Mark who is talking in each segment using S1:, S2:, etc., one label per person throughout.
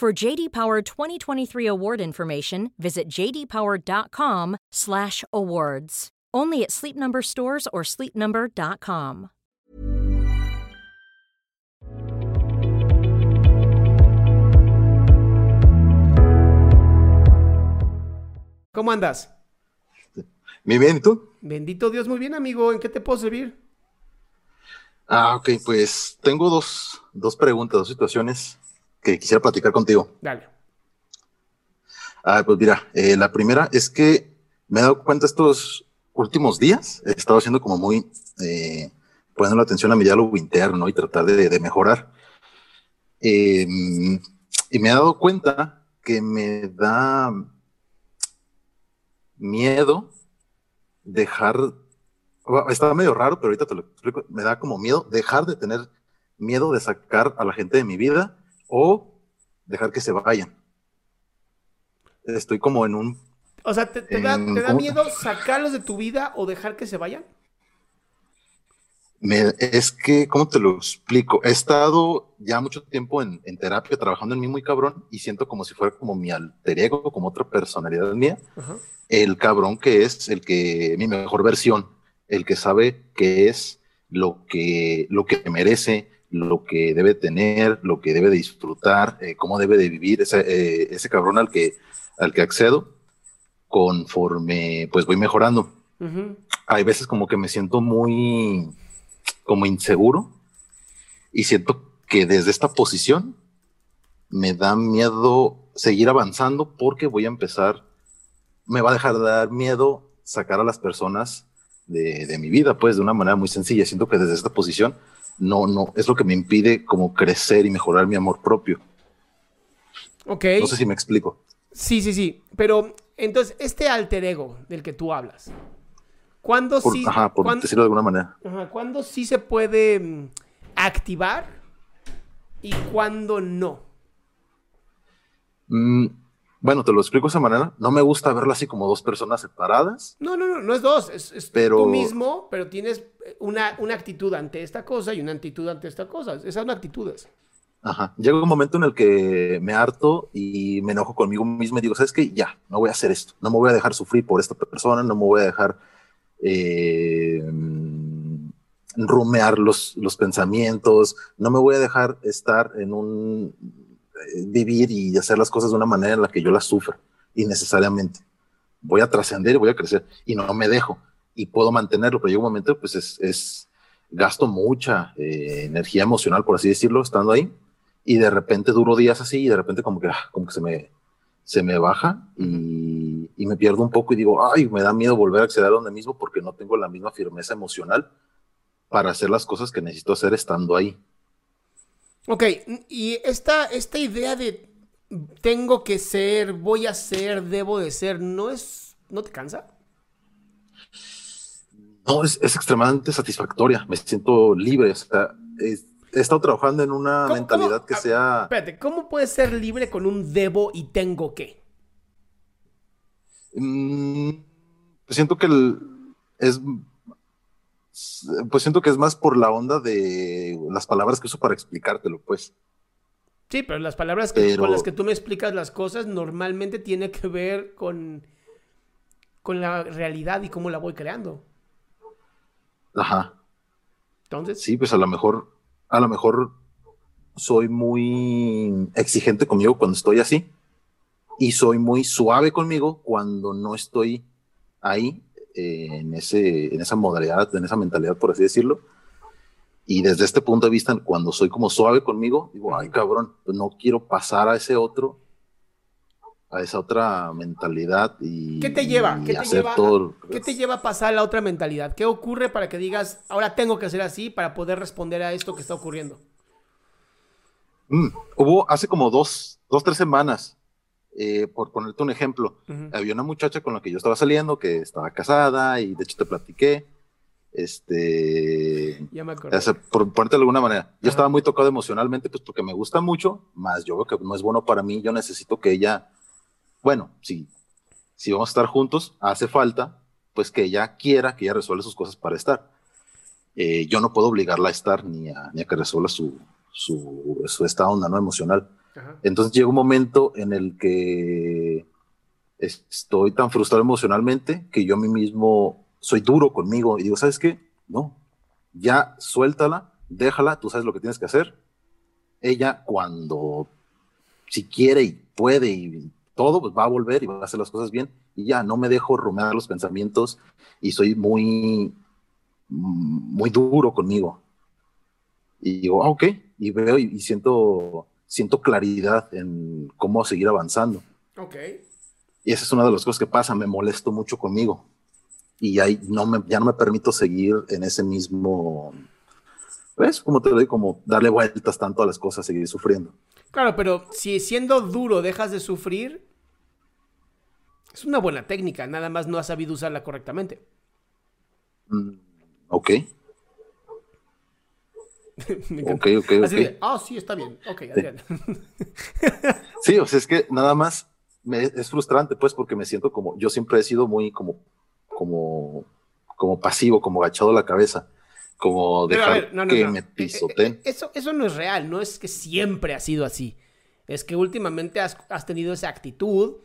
S1: For JD Power 2023 award information, visit jdpower.com/awards. Only at Sleep Number stores or sleepnumber.com.
S2: ¿Cómo andas?
S3: Muy bien, ¿y tú?
S2: Bendito Dios, muy bien, amigo. ¿En qué te puedo servir?
S3: Ah, ok, pues tengo dos, dos preguntas, dos situaciones que quisiera platicar contigo.
S2: Dale.
S3: Ah, pues mira, eh, la primera es que me he dado cuenta estos últimos días, he estado haciendo como muy, eh, poniendo la atención a mi diálogo interno y tratar de, de mejorar. Eh, y me he dado cuenta que me da miedo dejar, está medio raro, pero ahorita te lo explico, me da como miedo dejar de tener miedo de sacar a la gente de mi vida o dejar que se vayan. Estoy como en un...
S2: O sea, ¿te, te da, te da miedo sacarlos de tu vida o dejar que se vayan?
S3: me- es que, ¿cómo te lo explico? He estado ya mucho tiempo en, en terapia trabajando en mí muy cabrón y siento como si fuera como mi alter ego, como otra personalidad mía.
S2: Ajá.
S3: el cabrón que es el que mi mejor versión, el que sabe qué es lo que lo que merece, lo que debe tener, lo que debe de disfrutar, eh, cómo debe de vivir ese, eh, ese cabrón al que al que accedo conforme pues voy mejorando. Hay veces como que me siento muy como inseguro y siento que desde esta posición me da miedo seguir avanzando porque voy a empezar, me va a dejar de dar miedo sacar a las personas de, de mi vida, pues de una manera muy sencilla. Siento que desde esta posición no, no, es lo que me impide como crecer y mejorar mi amor propio.
S2: Ok.
S3: No sé si me explico.
S2: Sí, sí, sí. Pero entonces, este alter ego del que tú hablas, ¿cuándo
S3: Por,
S2: sí,
S3: ajá, por decirlo de alguna manera.
S2: ajá, ¿cuándo sí se puede mm, activar y cuándo no?
S3: Mm, bueno, te lo explico de esa manera. No me gusta verlo así como dos personas separadas.
S2: No, no, no, no es dos, es, es
S3: Pero-
S2: tú mismo, pero tienes eh, una, una actitud ante esta cosa y una actitud ante esta cosa. Esas son actitudes.
S3: Ajá. Llega un momento en el que me harto y me enojo conmigo mismo y digo, ¿sabes qué? Ya, no voy a hacer esto. No me voy a dejar sufrir por esta persona, no me voy a dejar eh, rumear los, los pensamientos, no me voy a dejar estar en un vivir y hacer las cosas de una manera en la que yo las sufra innecesariamente. Voy a trascender y voy a crecer y no me dejo y puedo mantenerlo, pero llega un momento, pues es, es gasto mucha eh, energía emocional, por así decirlo, estando ahí y de repente duro días así y de repente como que, ah, como que se me, se me baja y, y me pierdo un poco y digo, ay, me da miedo volver a acceder a donde mismo porque no tengo la misma firmeza emocional para hacer las cosas que necesito hacer estando ahí.
S2: Ok, y esta, esta idea de tengo que ser, voy a ser, debo de ser, ¿no es, no te cansa?
S3: No, es, es extremadamente satisfactoria, me siento libre, o sea, es- he estado trabajando en una
S2: ¿Cómo-
S3: mentalidad
S2: cómo?
S3: que sea...
S2: Espérate, ¿cómo puedes ser libre con un debo y tengo que?
S3: Mm, siento que el- es pues siento que es más por la onda de las palabras que uso para explicártelo, pues.
S2: Sí, pero las palabras que, con las que tú me explicas las cosas normalmente tiene que ver con, con la realidad y cómo la voy creando.
S3: Ajá.
S2: Entonces.
S3: Sí, pues a lo mejor, a lo mejor soy muy exigente conmigo cuando estoy así y soy muy suave conmigo cuando no estoy ahí eh, en, ese, en esa modalidad, en esa mentalidad, por así decirlo. Y desde este punto de vista, cuando soy como suave conmigo, digo, ay cabrón, pues no quiero pasar a ese otro, a esa otra mentalidad y...
S2: ¿Qué te lleva? ¿Qué te lleva, ¿Qué te lleva a pasar a la otra mentalidad? ¿Qué ocurre para que digas, ahora tengo que hacer así para poder responder a esto que está ocurriendo?
S3: Mm, hubo hace como dos, dos, tres semanas, eh, por ponerte un ejemplo, había una muchacha con la que yo estaba saliendo que estaba casada y de hecho te platiqué. Este.
S2: Ya me
S3: por ponerte de alguna manera. Yo estaba muy tocado emocionalmente, pues porque me gusta mucho, más yo veo que no es bueno para mí. Yo necesito que ella, bueno, si, si vamos a estar juntos, hace falta, pues que ella quiera que ella resuelva sus cosas para estar. Eh, yo no puedo obligarla a estar ni a, ni a que resuelva su, su, su esta onda ¿no? emocional. Entonces llega un momento en el que estoy tan frustrado emocionalmente que yo a mí mismo soy duro conmigo y digo, ¿sabes qué? No, ya suéltala, déjala, tú sabes lo que tienes que hacer. Ella cuando, si quiere y puede y todo, pues va a volver y va a hacer las cosas bien y ya no me dejo rumiar los pensamientos y soy muy, muy duro conmigo. Y digo, ah, ok, y veo y, siento, siento claridad en cómo seguir avanzando.
S2: Ok.
S3: Y esa es una de las cosas que pasa, me molesto mucho conmigo. Y ahí no me, ya no me permito seguir en ese mismo, ¿ves? Como te lo digo, como darle vueltas tanto a las cosas, seguir sufriendo.
S2: Claro, pero si siendo duro dejas de sufrir, es una buena técnica, nada más no has sabido usarla correctamente.
S3: Mm, ok.
S2: ok, ok, ok. ah, sí, está bien. Ok, Adrián.
S3: sí, o sea, es que nada más me, es frustrante, pues, porque me siento como, yo siempre he sido muy como, como, como pasivo, como agachado la cabeza, como dejar que me pisoteen.
S2: Eh, eh, eso, eso no es real, no es que siempre ha sido así. Es que últimamente has, has tenido esa actitud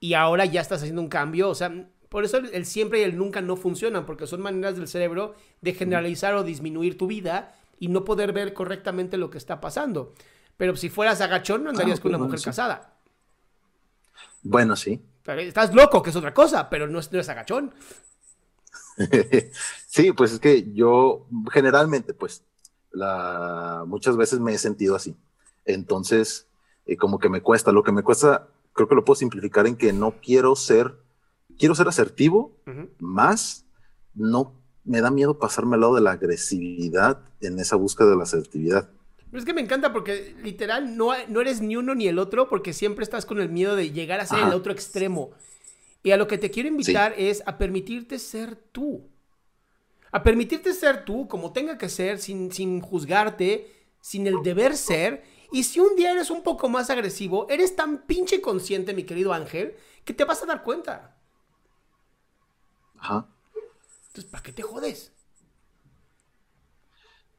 S2: y ahora ya estás haciendo un cambio, o sea, por eso el, siempre y el nunca no funcionan, porque son maneras del cerebro de generalizar o disminuir tu vida y no poder ver correctamente lo que está pasando. Pero si fueras agachón, no andarías ah, con una mujer casada.
S3: Bueno, sí.
S2: Estás loco, que es otra cosa, pero no es, agachón.
S3: sí, pues es que yo generalmente, pues, la, muchas veces me he sentido así. Entonces, eh, como que me cuesta. Lo que me cuesta, creo que lo puedo simplificar en que no quiero ser, quiero ser asertivo, más no me da miedo pasarme al lado de la agresividad en esa búsqueda de la asertividad.
S2: Pero es que me encanta porque literal no, no eres ni uno ni el otro porque siempre estás con el miedo de llegar a ser el otro extremo. Y a lo que te quiero invitar es a permitirte ser tú. A permitirte ser tú como tenga que ser sin, sin juzgarte, sin el deber ser. Y si un día eres un poco más agresivo, eres tan pinche consciente, mi querido Ángel, que te vas a dar cuenta.
S3: Ajá.
S2: ¿Para qué te jodes?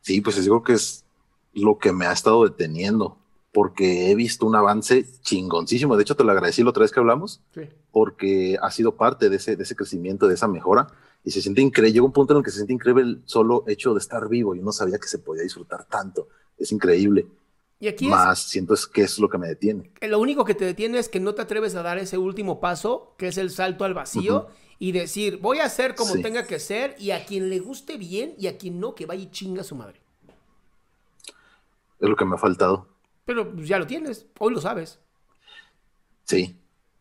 S3: Sí, pues digo que es lo que me ha estado deteniendo, porque he visto un avance chingoncísimo. De hecho, te lo agradecí la otra vez que hablamos, porque ha sido parte de ese, de ese crecimiento, de esa mejora, y se siente increíble. Llega un punto en el que se siente increíble el solo hecho de estar vivo. Yo no sabía que se podía disfrutar tanto. Es increíble.
S2: Y aquí
S3: Más siento es que es lo que me detiene.
S2: Lo único que te detiene es que no te atreves a dar ese último paso, que es el salto al vacío, y decir, voy a hacer como tenga que ser y a quien le guste bien y a quien no, que vaya y chinga a su madre.
S3: Es lo que me ha faltado.
S2: Pero pues, ya lo tienes, hoy lo sabes.
S3: Sí,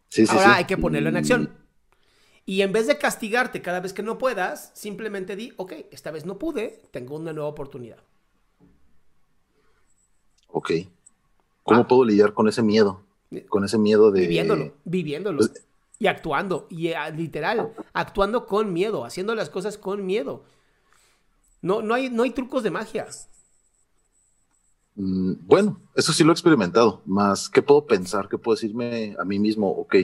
S3: sí, sí.
S2: Ahora hay que ponerlo en acción. Y en vez de castigarte cada vez que no puedas, simplemente di, ok, esta vez no pude, tengo una nueva oportunidad.
S3: Ok. ¿Cómo ah. puedo lidiar con ese miedo? Con ese miedo de...
S2: Viviéndolo, viviéndolo. Pues, y actuando, y eh, literal, actuando con miedo, haciendo las cosas con miedo. No, no, hay, no hay trucos de magia.
S3: Mm, bueno, eso sí lo he experimentado, más ¿qué puedo pensar? ¿Qué puedo decirme a mí mismo? Ok,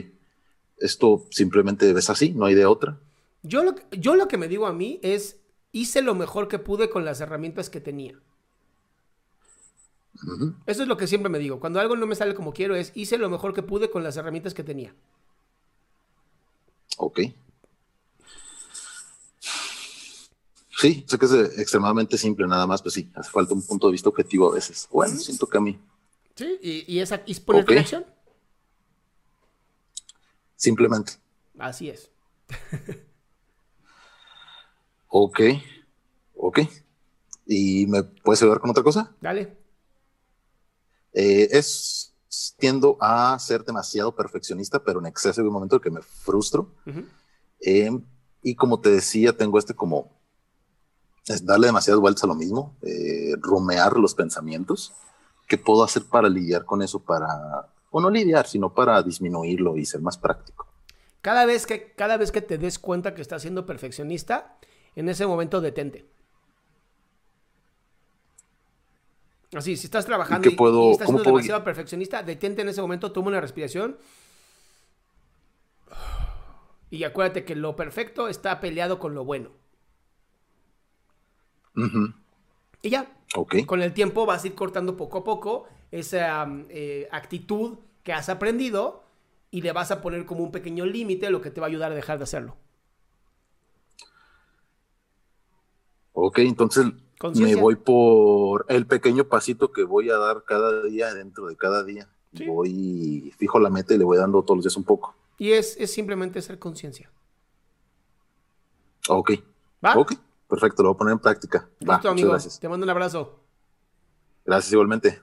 S3: esto simplemente es así, no hay de otra.
S2: Yo lo, yo lo que me digo a mí es, hice lo mejor que pude con las herramientas que tenía. Eso es lo que siempre me digo. Cuando algo no me sale como quiero, es hice lo mejor que pude con las herramientas que tenía.
S3: Ok. Sí, sé que es extremadamente simple, nada más, pues sí, hace falta un punto de vista objetivo a veces. Bueno, siento que a mí.
S2: Sí, y, y esa es ponerte en acción.
S3: Simplemente.
S2: Así es.
S3: ok, ok. ¿Y me puedes ayudar con otra cosa?
S2: Dale.
S3: Eh, es tiendo a ser demasiado perfeccionista, pero en exceso de un momento que me frustro. Eh, y como te decía, tengo este como es darle demasiadas vueltas a lo mismo, eh, rumear los pensamientos. ¿Qué puedo hacer para lidiar con eso? Para, o no lidiar, sino para disminuirlo y ser más práctico.
S2: Cada vez que, cada vez que te des cuenta que estás siendo perfeccionista, en ese momento detente. Así, si estás trabajando y,
S3: puedo,
S2: estás siendo demasiado perfeccionista, detente en ese momento, toma una respiración. Y acuérdate que lo perfecto está peleado con lo bueno. Y ya. Con el tiempo vas a ir cortando poco a poco esa eh, actitud que has aprendido y le vas a poner como un pequeño límite, lo que te va a ayudar a dejar de hacerlo.
S3: Ok, entonces me voy por el pequeño pasito que voy a dar cada día dentro de cada día. Voy, fijo la meta y le voy dando todos los días un poco.
S2: Y es, simplemente ser conciencia.
S3: Ok. ¿Va? Ok. Perfecto, lo voy a poner en práctica.
S2: Listo, amigo. Gracias. Te mando un abrazo.
S3: Gracias igualmente.